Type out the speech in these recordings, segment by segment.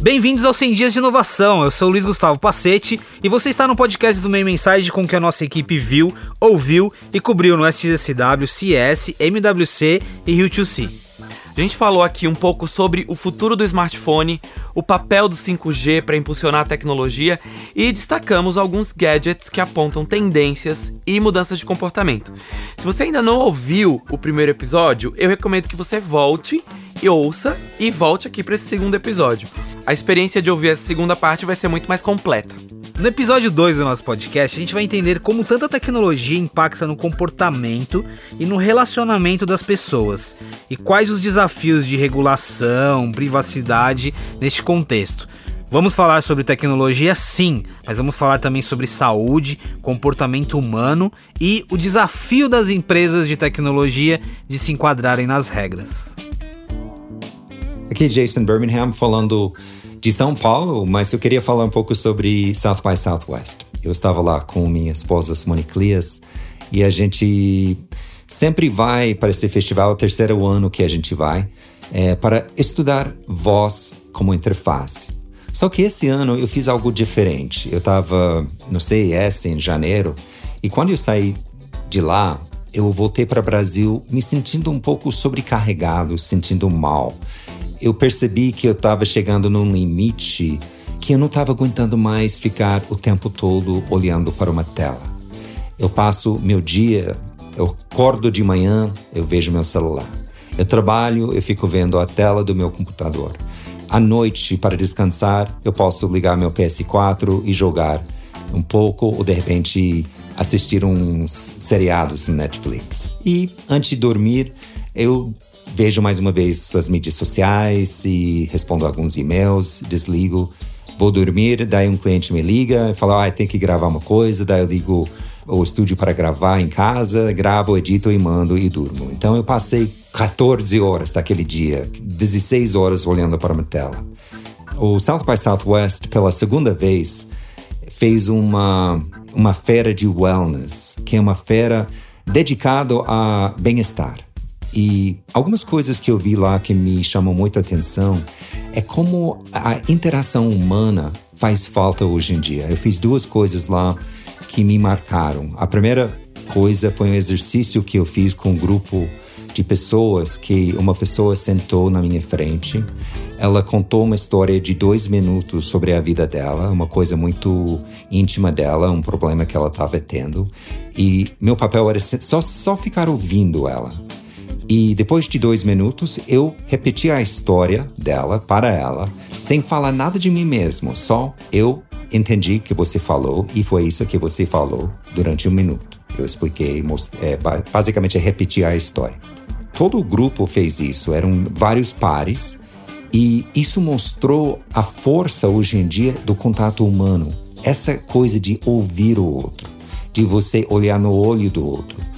Bem-vindos ao 100 Dias de Inovação. Eu sou Luiz Gustavo Pacete e você está no podcast do Meio Mensagem com que a nossa equipe viu, ouviu e cobriu no SXSW, CS, MWC e Rio2C. A gente falou aqui um pouco sobre o futuro do smartphone, o papel do 5G para impulsionar a tecnologia e destacamos alguns gadgets que apontam tendências e mudanças de comportamento. Se você ainda não ouviu o primeiro episódio, eu recomendo que você volte e ouça e volte aqui para esse segundo episódio. A experiência de ouvir essa segunda parte vai ser muito mais completa. No episódio 2 do nosso podcast, a gente vai entender como tanta tecnologia impacta no comportamento e no relacionamento das pessoas e quais os desafios de regulação, privacidade neste contexto. Vamos falar sobre tecnologia sim, mas vamos falar também sobre saúde, comportamento humano e o desafio das empresas de tecnologia de se enquadrarem nas regras. Aqui Jason Birmingham falando de São Paulo, mas eu queria falar um pouco sobre South by Southwest. Eu estava lá com minha esposa Simone Clias e a gente sempre vai para esse festival, o terceiro ano que a gente vai, é, para estudar voz como interface. Só que esse ano eu fiz algo diferente. Eu estava no CES em janeiro e quando eu saí de lá, eu voltei para o Brasil me sentindo um pouco sobrecarregado, sentindo mal eu percebi que eu estava chegando num limite que eu não estava aguentando mais ficar o tempo todo olhando para uma tela. Eu passo meu dia, eu acordo de manhã, eu vejo meu celular. Eu trabalho, eu fico vendo a tela do meu computador. À noite, para descansar, eu posso ligar meu PS4 e jogar um pouco, ou de repente assistir uns seriados no Netflix. E antes de dormir, eu Vejo mais uma vez as mídias sociais e respondo alguns e-mails, desligo, vou dormir, daí um cliente me liga e fala, ah, tem que gravar uma coisa, daí eu ligo o estúdio para gravar em casa, gravo, edito e mando e durmo. Então eu passei 14 horas daquele dia, 16 horas olhando para uma tela. O South by Southwest, pela segunda vez, fez uma, uma feira de wellness, que é uma feira dedicada a bem-estar. E algumas coisas que eu vi lá que me chamam muita atenção é como a interação humana faz falta hoje em dia. Eu fiz duas coisas lá que me marcaram. A primeira coisa foi um exercício que eu fiz com um grupo de pessoas que uma pessoa sentou na minha frente. Ela contou uma história de dois minutos sobre a vida dela, uma coisa muito íntima dela, um problema que ela estava tendo. E meu papel era só, só ficar ouvindo ela. E depois de dois minutos, eu repeti a história dela para ela, sem falar nada de mim mesmo, só eu entendi que você falou e foi isso que você falou durante um minuto. Eu expliquei, é, basicamente repeti a história. Todo o grupo fez isso, eram vários pares, e isso mostrou a força hoje em dia do contato humano. Essa coisa de ouvir o outro, de você olhar no olho do outro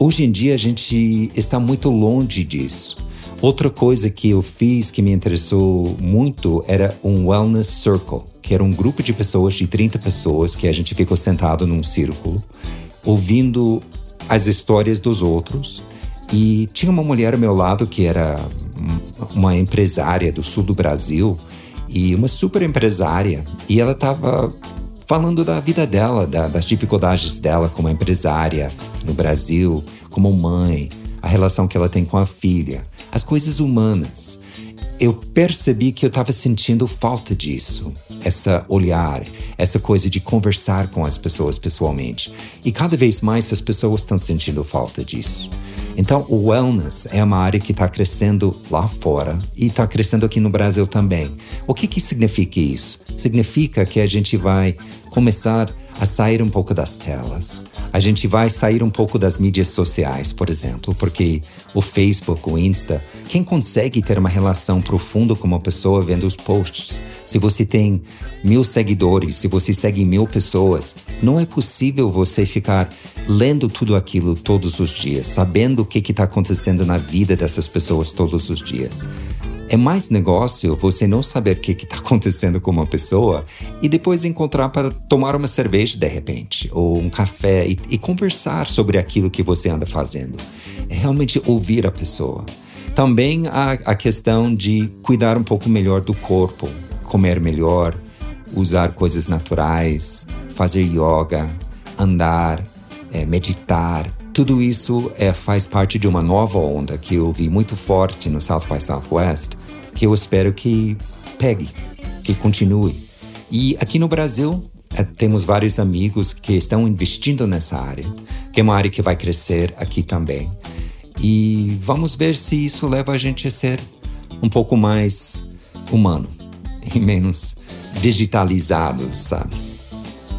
Hoje em dia a gente está muito longe disso. Outra coisa que eu fiz que me interessou muito era um Wellness Circle, que era um grupo de pessoas, de 30 pessoas, que a gente ficou sentado num círculo, ouvindo as histórias dos outros. E tinha uma mulher ao meu lado que era uma empresária do sul do Brasil e uma super empresária. E ela estava falando da vida dela, da, das dificuldades dela como empresária no Brasil, como mãe, a relação que ela tem com a filha, as coisas humanas. Eu percebi que eu estava sentindo falta disso, essa olhar, essa coisa de conversar com as pessoas pessoalmente. E cada vez mais as pessoas estão sentindo falta disso. Então, o wellness é uma área que está crescendo lá fora e está crescendo aqui no Brasil também. O que, que significa isso? Significa que a gente vai começar a sair um pouco das telas. A gente vai sair um pouco das mídias sociais, por exemplo, porque o Facebook, o Insta, quem consegue ter uma relação profunda com uma pessoa vendo os posts? Se você tem mil seguidores, se você segue mil pessoas, não é possível você ficar lendo tudo aquilo todos os dias, sabendo o que está acontecendo na vida dessas pessoas todos os dias. É mais negócio você não saber o que está acontecendo com uma pessoa e depois encontrar para tomar uma cerveja de repente, ou um café e, e conversar sobre aquilo que você anda fazendo. É realmente ouvir a pessoa. Também a, a questão de cuidar um pouco melhor do corpo, comer melhor, usar coisas naturais, fazer yoga, andar, é, meditar, tudo isso é, faz parte de uma nova onda que eu vi muito forte no South by Southwest, que eu espero que pegue, que continue. E aqui no Brasil, é, temos vários amigos que estão investindo nessa área, que é uma área que vai crescer aqui também. E vamos ver se isso leva a gente a ser um pouco mais humano e menos digitalizado, sabe?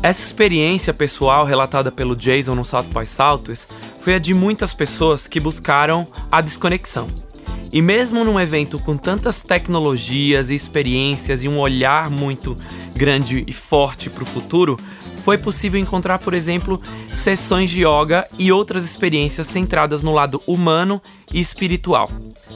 Essa experiência pessoal relatada pelo Jason no South by Southwest foi a de muitas pessoas que buscaram a desconexão. E mesmo num evento com tantas tecnologias e experiências e um olhar muito grande e forte para o futuro, foi possível encontrar, por exemplo, sessões de yoga e outras experiências centradas no lado humano espiritual.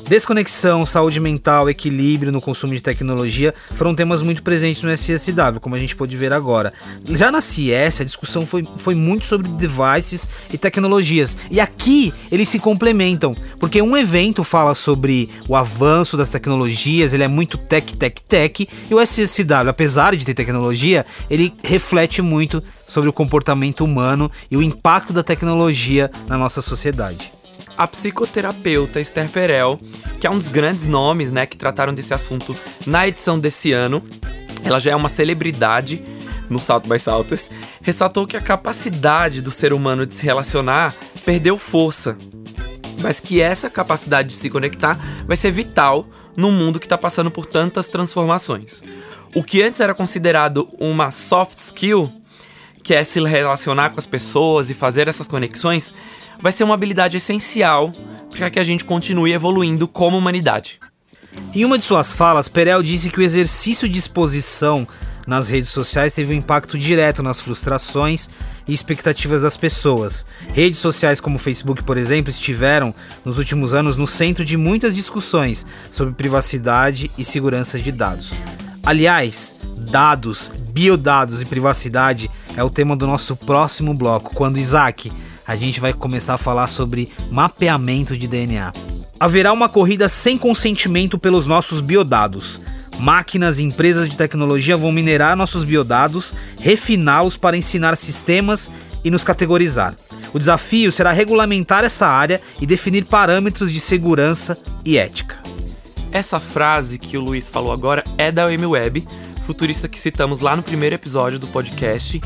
Desconexão, saúde mental, equilíbrio no consumo de tecnologia foram temas muito presentes no SSW, como a gente pode ver agora. Já na CS, a discussão foi, foi muito sobre devices e tecnologias. E aqui eles se complementam, porque um evento fala sobre o avanço das tecnologias, ele é muito tech, tech, tech, e o SSW, apesar de ter tecnologia, ele reflete muito sobre o comportamento humano e o impacto da tecnologia na nossa sociedade a psicoterapeuta Esther Perel, que é um dos grandes nomes né, que trataram desse assunto na edição desse ano. Ela já é uma celebridade no Salto by Saltos, ressaltou que a capacidade do ser humano de se relacionar perdeu força, mas que essa capacidade de se conectar vai ser vital num mundo que está passando por tantas transformações. O que antes era considerado uma soft skill, que é se relacionar com as pessoas e fazer essas conexões, vai ser uma habilidade essencial para que a gente continue evoluindo como humanidade. Em uma de suas falas, Perel disse que o exercício de exposição nas redes sociais teve um impacto direto nas frustrações e expectativas das pessoas. Redes sociais como o Facebook, por exemplo, estiveram nos últimos anos no centro de muitas discussões sobre privacidade e segurança de dados. Aliás, dados, biodados e privacidade é o tema do nosso próximo bloco, quando Isaac a gente vai começar a falar sobre mapeamento de DNA. Haverá uma corrida sem consentimento pelos nossos biodados. Máquinas e empresas de tecnologia vão minerar nossos biodados, refiná-los para ensinar sistemas e nos categorizar. O desafio será regulamentar essa área e definir parâmetros de segurança e ética. Essa frase que o Luiz falou agora é da Web, futurista que citamos lá no primeiro episódio do podcast.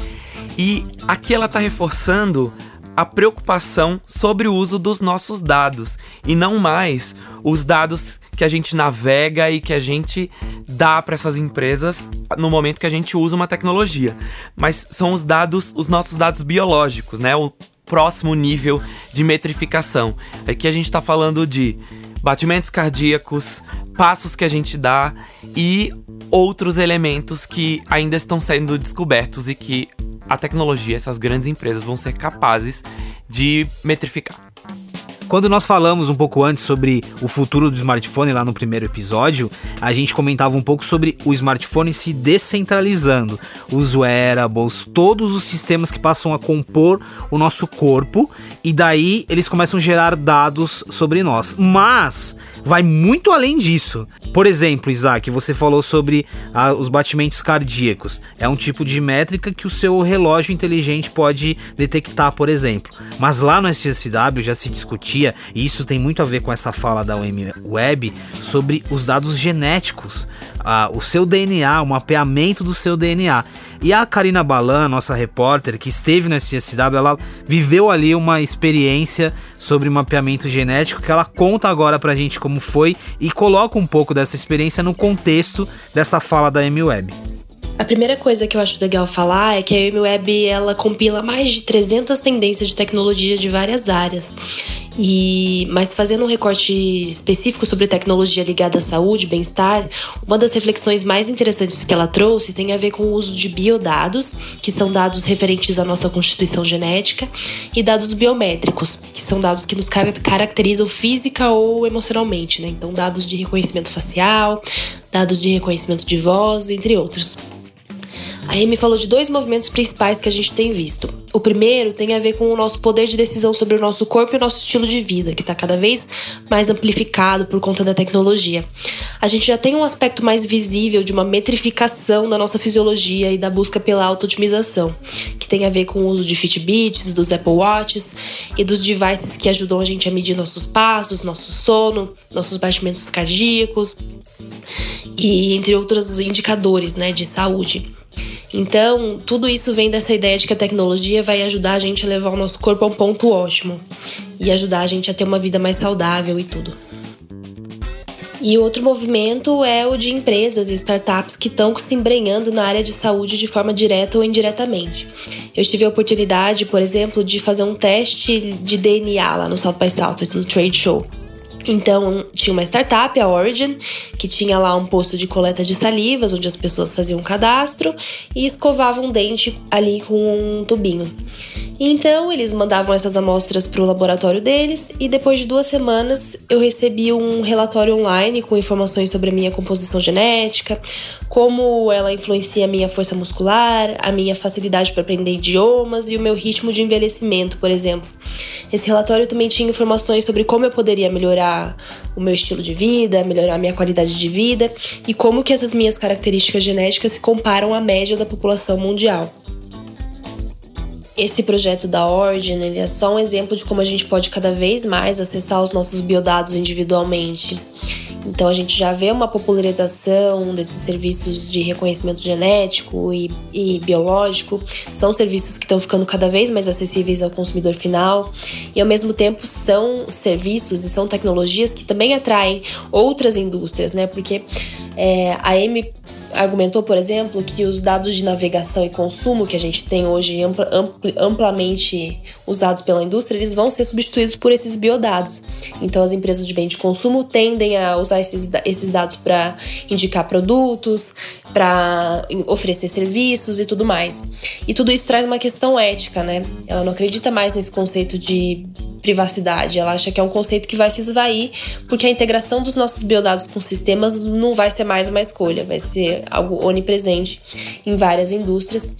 E aqui ela está reforçando a preocupação sobre o uso dos nossos dados e não mais os dados que a gente navega e que a gente dá para essas empresas no momento que a gente usa uma tecnologia, mas são os dados, os nossos dados biológicos, né? O próximo nível de metrificação. Aqui a gente está falando de batimentos cardíacos, passos que a gente dá e outros elementos que ainda estão sendo descobertos e que a tecnologia, essas grandes empresas vão ser capazes de metrificar. Quando nós falamos um pouco antes sobre o futuro do smartphone lá no primeiro episódio, a gente comentava um pouco sobre o smartphone se descentralizando, os wearables, todos os sistemas que passam a compor o nosso corpo e daí eles começam a gerar dados sobre nós. Mas vai muito além disso. Por exemplo, Isaac, você falou sobre ah, os batimentos cardíacos. É um tipo de métrica que o seu relógio inteligente pode detectar, por exemplo. Mas lá no SSW já se discutia, e isso tem muito a ver com essa fala da UM Web, sobre os dados genéticos, ah, o seu DNA, o mapeamento do seu DNA. E a Karina Balan, nossa repórter, que esteve no SSW, ela viveu ali uma experiência sobre mapeamento genético que ela conta agora pra gente como foi e coloca um pouco dessa experiência no contexto dessa fala da MWeb. A primeira coisa que eu acho legal falar é que a MWeb ela compila mais de 300 tendências de tecnologia de várias áreas. E, mas fazendo um recorte específico sobre tecnologia ligada à saúde, bem-estar, uma das reflexões mais interessantes que ela trouxe tem a ver com o uso de biodados, que são dados referentes à nossa constituição genética, e dados biométricos, que são dados que nos caracterizam física ou emocionalmente, né? Então, dados de reconhecimento facial, dados de reconhecimento de voz, entre outros. A Amy falou de dois movimentos principais que a gente tem visto. O primeiro tem a ver com o nosso poder de decisão sobre o nosso corpo e o nosso estilo de vida, que está cada vez mais amplificado por conta da tecnologia. A gente já tem um aspecto mais visível de uma metrificação da nossa fisiologia e da busca pela auto-otimização, que tem a ver com o uso de Fitbits, dos Apple Watches e dos devices que ajudam a gente a medir nossos passos, nosso sono, nossos batimentos cardíacos e entre outros indicadores né, de saúde. Então, tudo isso vem dessa ideia de que a tecnologia vai ajudar a gente a levar o nosso corpo a um ponto ótimo e ajudar a gente a ter uma vida mais saudável e tudo. E outro movimento é o de empresas e startups que estão se embrenhando na área de saúde de forma direta ou indiretamente. Eu tive a oportunidade, por exemplo, de fazer um teste de DNA lá no South by Southwest, no Trade Show. Então, tinha uma startup, a Origin, que tinha lá um posto de coleta de salivas, onde as pessoas faziam cadastro e escovavam um dente ali com um tubinho. Então, eles mandavam essas amostras para o laboratório deles e depois de duas semanas eu recebi um relatório online com informações sobre a minha composição genética, como ela influencia a minha força muscular, a minha facilidade para aprender idiomas e o meu ritmo de envelhecimento, por exemplo. Esse relatório também tinha informações sobre como eu poderia melhorar o meu estilo de vida, melhorar a minha qualidade de vida e como que essas minhas características genéticas se comparam à média da população mundial. Esse projeto da Origin ele é só um exemplo de como a gente pode cada vez mais acessar os nossos biodados individualmente. Então a gente já vê uma popularização desses serviços de reconhecimento genético e, e biológico. São serviços que estão ficando cada vez mais acessíveis ao consumidor final e ao mesmo tempo são serviços e são tecnologias que também atraem outras indústrias, né? Porque é, a M argumentou, por exemplo, que os dados de navegação e consumo que a gente tem hoje ampla, amplamente usados pela indústria, eles vão ser substituídos por esses biodados. Então, as empresas de bem de consumo tendem a usar esses, esses dados para indicar produtos, para oferecer serviços e tudo mais. E tudo isso traz uma questão ética, né? Ela não acredita mais nesse conceito de privacidade. Ela acha que é um conceito que vai se esvair, porque a integração dos nossos biodados com sistemas não vai ser mais uma escolha, vai ser algo onipresente em várias indústrias.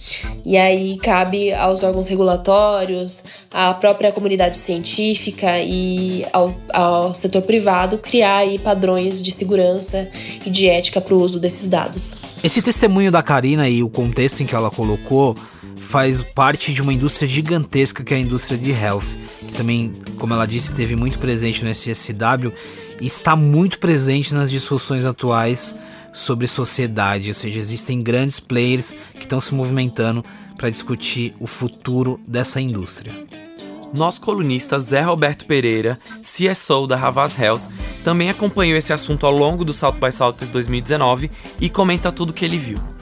E aí cabe aos órgãos regulatórios, à própria comunidade científica e ao, ao setor privado criar aí padrões de segurança e de ética para o uso desses dados. Esse testemunho da Karina e o contexto em que ela colocou faz parte de uma indústria gigantesca que é a indústria de health, que também, como ela disse, esteve muito presente no SSW e está muito presente nas discussões atuais sobre sociedade, ou seja, existem grandes players que estão se movimentando para discutir o futuro dessa indústria. Nosso colunista Zé Roberto Pereira, CSO da Havas Health, também acompanhou esse assunto ao longo do South by Southwest 2019 e comenta tudo que ele viu.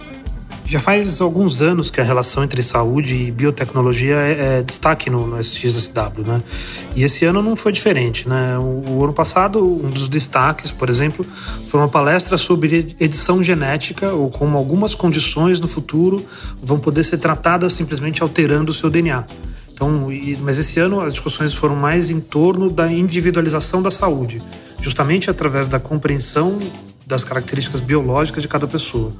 Já faz alguns anos que a relação entre saúde e biotecnologia é, é destaque no, SXSW, né? E esse ano não foi diferente, né? O, o, ano passado, um dos destaques, por exemplo, foi uma palestra sobre edição genética ou como algumas condições no futuro vão poder ser tratadas simplesmente alterando o seu DNA. Então, mas esse ano as discussões foram mais em torno da individualização da saúde, justamente através da compreensão das características biológicas de cada pessoa.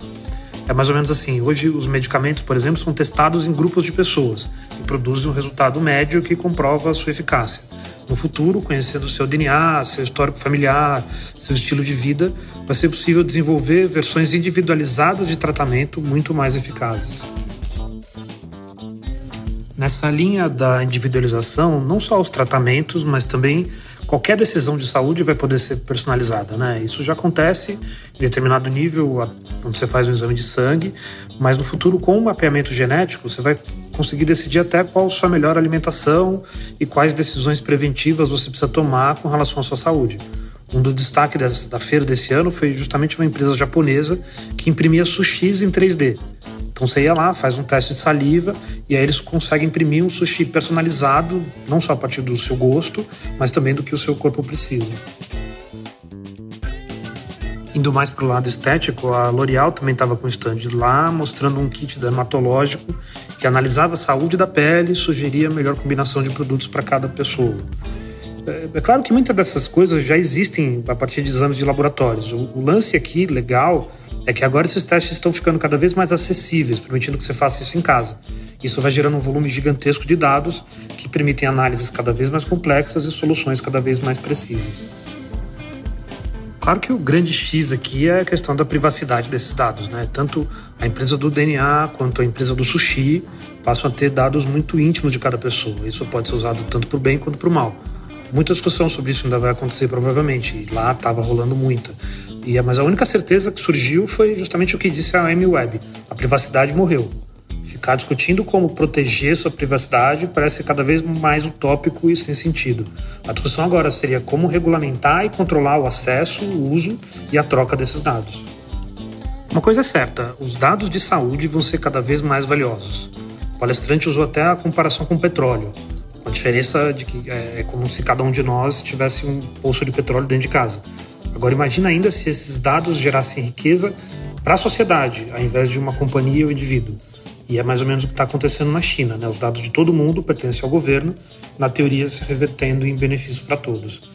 É mais ou menos assim. Hoje, os medicamentos, por exemplo, são testados em grupos de pessoas e produzem um resultado médio que comprova a sua eficácia. No futuro, conhecendo o seu DNA, seu histórico familiar, seu estilo de vida, vai ser possível desenvolver versões individualizadas de tratamento muito mais eficazes. Nessa linha da individualização, não só os tratamentos, mas também qualquer decisão de saúde vai poder ser personalizada, né? Isso já acontece em determinado nível quando você faz um exame de sangue, mas no futuro com o mapeamento genético você vai conseguir decidir até qual a sua melhor alimentação e quais decisões preventivas você precisa tomar com relação à sua saúde. Um dos destaques da feira desse ano foi justamente uma empresa japonesa que imprimia sushis em 3D. Então você ia lá, faz um teste de saliva e aí eles conseguem imprimir um sushi personalizado, não só a partir do seu gosto, mas também do que o seu corpo precisa. Indo mais para o lado estético, a L'Oréal também estava com um stand lá, mostrando um kit dermatológico que analisava a saúde da pele e sugeria a melhor combinação de produtos para cada pessoa. É, é, claro que muitas dessas coisas já existem a partir de exames de laboratórios. O, o lance aqui, legal, é que agora esses testes estão ficando cada vez mais acessíveis, permitindo que você faça isso em casa. Isso vai gerando um volume gigantesco de dados que permitem análises cada vez mais complexas e soluções cada vez mais precisas. Claro que o grande X aqui é a questão da privacidade desses dados, né? Tanto a empresa do DNA quanto a empresa do sushi passam a ter dados muito íntimos de cada pessoa. Isso pode ser usado tanto para o bem quanto para o mal. Muita discussão sobre isso ainda vai acontecer provavelmente. E lá estava rolando muita. E, mas a única certeza que surgiu foi justamente o que disse a Amy Webb: a privacidade morreu. Ficar discutindo como proteger sua privacidade parece cada vez mais utópico e sem sentido. A discussão agora seria como regulamentar e controlar o acesso, o uso e a troca desses dados. Uma coisa é certa: os dados de saúde vão ser cada vez mais valiosos. O palestrante usou até a comparação com o petróleo, a diferença de que é, é como se cada um de nós tivesse um poço de petróleo dentro de casa. Agora imagina ainda se esses dados gerassem riqueza para a sociedade, ao invés de uma companhia ou indivíduo. E é mais ou menos o que está acontecendo na China. Né? Os dados de todo mundo pertencem ao governo, na teoria se revertendo em benefícios para todos.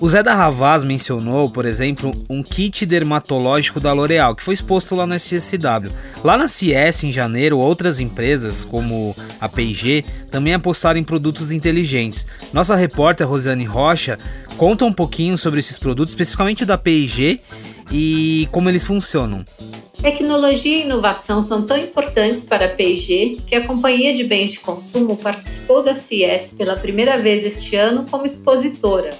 O Zé da Ravaz mencionou, por exemplo, um kit dermatológico da L'Oréal, que foi exposto lá na SSW. Lá na CS, em janeiro, outras empresas, como a P&G, também apostaram em produtos inteligentes. Nossa repórter Rosane Rocha conta um pouquinho sobre esses produtos, especificamente da P&G e como eles funcionam. Tecnologia e inovação são tão importantes para a P&G que a companhia de bens de consumo participou da CES pela primeira vez este ano como expositora.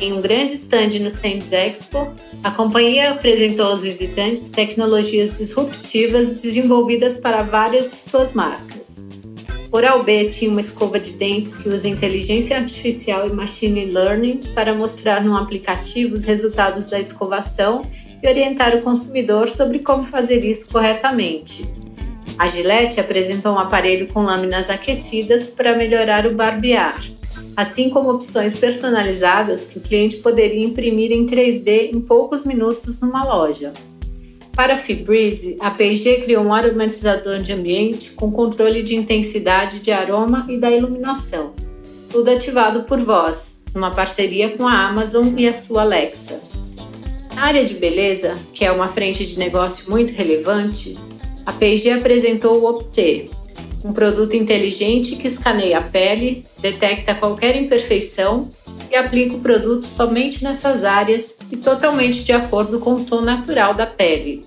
Em um grande stand no Sands Expo, a companhia apresentou aos visitantes tecnologias disruptivas desenvolvidas para várias de suas marcas. Oral-B tinha uma escova de dentes que usa inteligência artificial e machine learning para mostrar no aplicativo os resultados da escovação e orientar o consumidor sobre como fazer isso corretamente. A Gillette apresentou um aparelho com lâminas aquecidas para melhorar o barbear, assim como opções personalizadas que o cliente poderia imprimir em 3D em poucos minutos numa loja. Para a a P&G criou um aromatizador de ambiente com controle de intensidade de aroma e da iluminação, tudo ativado por voz, numa parceria com a Amazon e a sua Alexa. Na área de beleza, que é uma frente de negócio muito relevante, a P&G apresentou o Opté, um produto inteligente que escaneia a pele, detecta qualquer imperfeição e aplica o produto somente nessas áreas e totalmente de acordo com o tom natural da pele.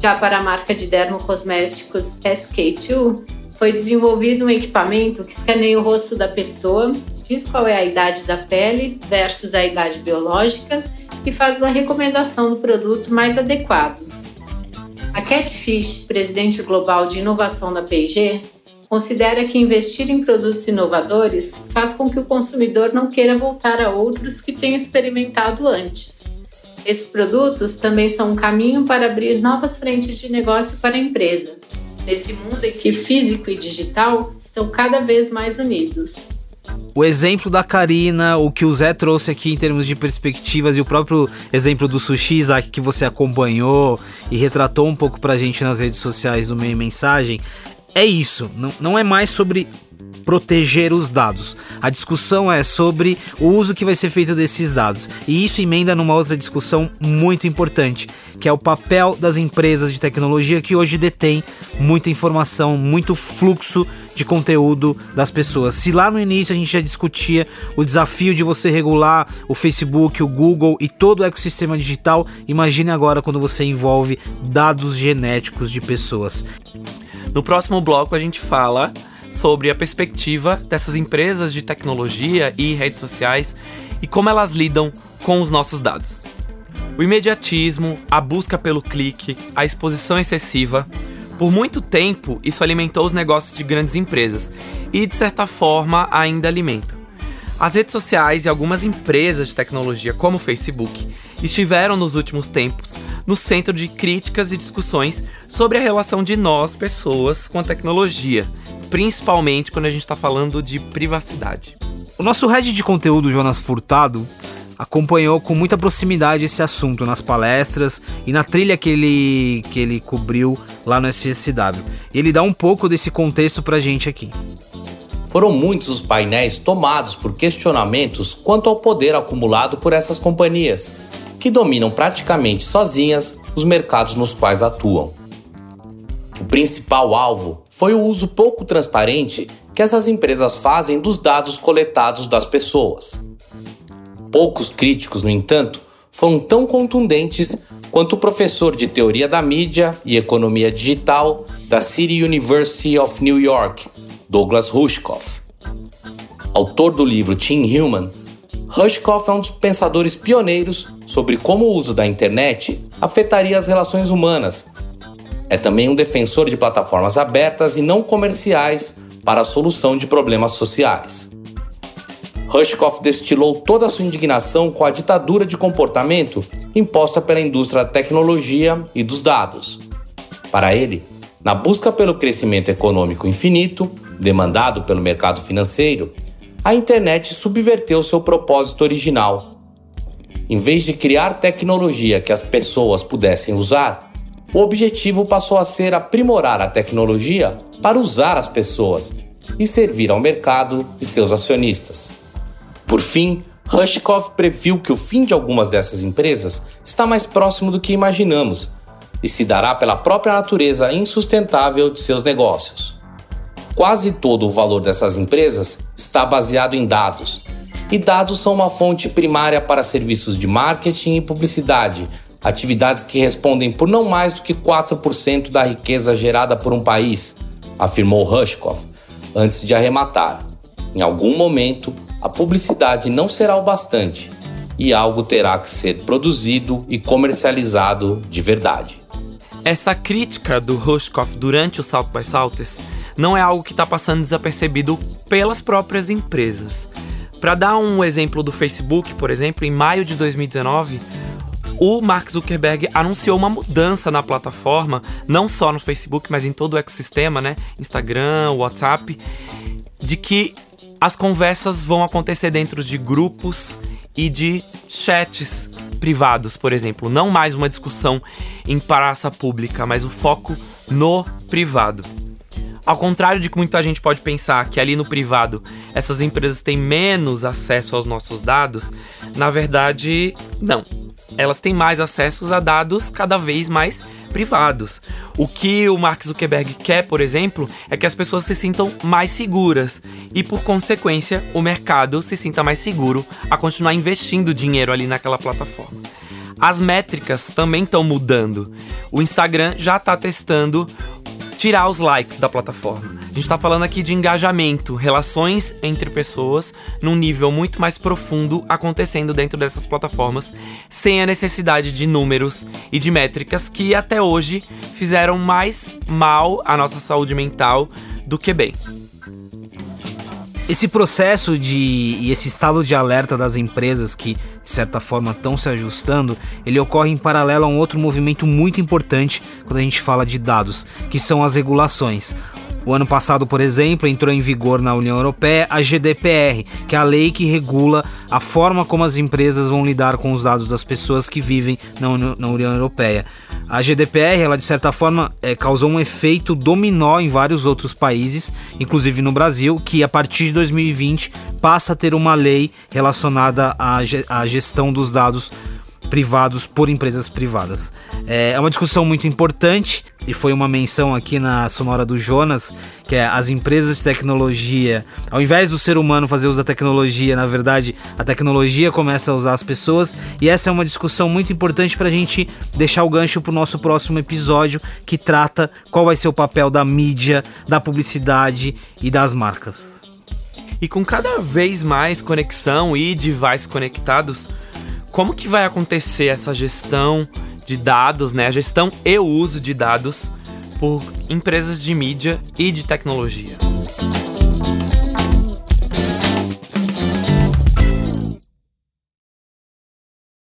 Já para a marca de dermocosméticos SK2, foi desenvolvido um equipamento que escaneia o rosto da pessoa, diz qual é a idade da pele versus a idade biológica e faz uma recomendação do produto mais adequado. A Catfish, presidente global de inovação da P&G, considera que investir em produtos inovadores faz com que o consumidor não queira voltar a outros que tenha experimentado antes. Esses produtos também são um caminho para abrir novas frentes de negócio para a empresa, nesse mundo em que físico e digital estão cada vez mais unidos. O exemplo da Karina, o que o Zé trouxe aqui em termos de perspectivas e o próprio exemplo do sushi, Isaac, que você acompanhou e retratou um pouco pra gente nas redes sociais do meio mensagem, é isso. Não, não é mais sobre proteger os dados. A discussão é sobre o uso que vai ser feito desses dados. E isso emenda numa outra discussão muito importante, que é o papel das empresas de tecnologia que hoje detêm muita informação, muito fluxo de conteúdo das pessoas. Se lá no início a gente já discutia o desafio de você regular o Facebook, o Google e todo o ecossistema digital, imagine agora quando você envolve dados genéticos de pessoas. No próximo bloco a gente fala sobre a perspectiva dessas empresas de tecnologia e redes sociais e como elas lidam com os nossos dados. O imediatismo, a busca pelo clique, a exposição excessiva, por muito tempo isso alimentou os negócios de grandes empresas e, de certa forma, ainda alimenta. As redes sociais e algumas empresas de tecnologia, como o Facebook, estiveram nos últimos tempos no centro de críticas e discussões sobre a relação de nós, pessoas, com a tecnologia, principalmente quando a gente está falando de privacidade. O nosso head de conteúdo, Jonas Furtado, acompanhou com muita proximidade esse assunto nas palestras e na trilha que ele, que ele cobriu lá no SSW. Ele dá um pouco desse contexto pra gente aqui. Foram muitos os painéis tomados por questionamentos quanto ao poder acumulado por essas companhias, que dominam praticamente sozinhas os mercados nos quais atuam. O principal alvo foi o uso pouco transparente que essas empresas fazem dos dados coletados das pessoas. Poucos críticos, no entanto, foram tão contundentes quanto o professor de teoria da mídia e economia digital da City University of New York, Douglas Rushkoff. Autor do livro Team Human, Rushkoff é um dos pensadores pioneiros sobre como o uso da internet afetaria as relações humanas. É também um defensor de plataformas abertas e não comerciais para a solução de problemas sociais. Rushkoff destilou toda a sua indignação com a ditadura de comportamento imposta pela indústria da tecnologia e dos dados. Para ele, na busca pelo crescimento econômico infinito, demandado pelo mercado financeiro, a internet subverteu seu propósito original. Em vez de criar tecnologia que as pessoas pudessem usar, o objetivo passou a ser aprimorar a tecnologia para usar as pessoas e servir ao mercado e seus acionistas. Por fim, Rushkoff previu que o fim de algumas dessas empresas está mais próximo do que imaginamos e se dará pela própria natureza insustentável de seus negócios. Quase todo o valor dessas empresas está baseado em dados, e dados são uma fonte primária para serviços de marketing e publicidade, atividades que respondem por não mais do que 4% da riqueza gerada por um país, afirmou Rushkoff, antes de arrematar. Em algum momento, a publicidade não será o bastante e algo terá que ser produzido e comercializado de verdade. Essa crítica do Rushkoff durante o South by Southwest não é algo que está passando desapercebido pelas próprias empresas. Para dar um exemplo do Facebook, por exemplo, em maio de 2019, o Mark Zuckerberg anunciou uma mudança na plataforma, não só no Facebook, mas em todo o ecossistema, né? Instagram, WhatsApp, de que as conversas vão acontecer dentro de grupos e de chats privados, por exemplo. Não mais uma discussão em praça pública, mas o foco no privado. Ao contrário de que muita gente pode pensar que ali no privado essas empresas têm menos acesso aos nossos dados, na verdade, não. Elas têm mais acessos a dados cada vez mais privados. O que o Mark Zuckerberg quer, por exemplo, é que as pessoas se sintam mais seguras e, por consequência, o mercado se sinta mais seguro a continuar investindo dinheiro ali naquela plataforma. As métricas também estão mudando. O Instagram já está testando tirar os likes da plataforma. A gente está falando aqui de engajamento, relações entre pessoas num nível muito mais profundo acontecendo dentro dessas plataformas, sem a necessidade de números e de métricas que até hoje fizeram mais mal à nossa saúde mental do que bem. Esse processo de e esse estado de alerta das empresas que de certa forma estão se ajustando, ele ocorre em paralelo a um outro movimento muito importante quando a gente fala de dados, que são as regulações. O ano passado, por exemplo, entrou em vigor na União Europeia a GDPR, que é a lei que regula a forma como as empresas vão lidar com os dados das pessoas que vivem na, União, Europeia. A GDPR, ela de certa forma, é, causou um efeito dominó em vários outros países, inclusive no Brasil, que a partir de 2020 passa a ter uma lei relacionada à gestão dos dados privados por empresas privadas. É, é uma discussão muito importante e foi uma menção aqui na sonora do Jonas, que é as empresas de tecnologia, ao invés do ser humano fazer uso da tecnologia, na verdade, a tecnologia começa a usar as pessoas, e essa é uma discussão muito importante para a gente deixar o gancho para o nosso próximo episódio, que trata qual vai ser o papel da mídia, da publicidade e das marcas. E com cada vez mais conexão e devices conectados, como que vai acontecer essa gestão de dados, né? A gestão e o uso de dados por empresas de mídia e de tecnologia.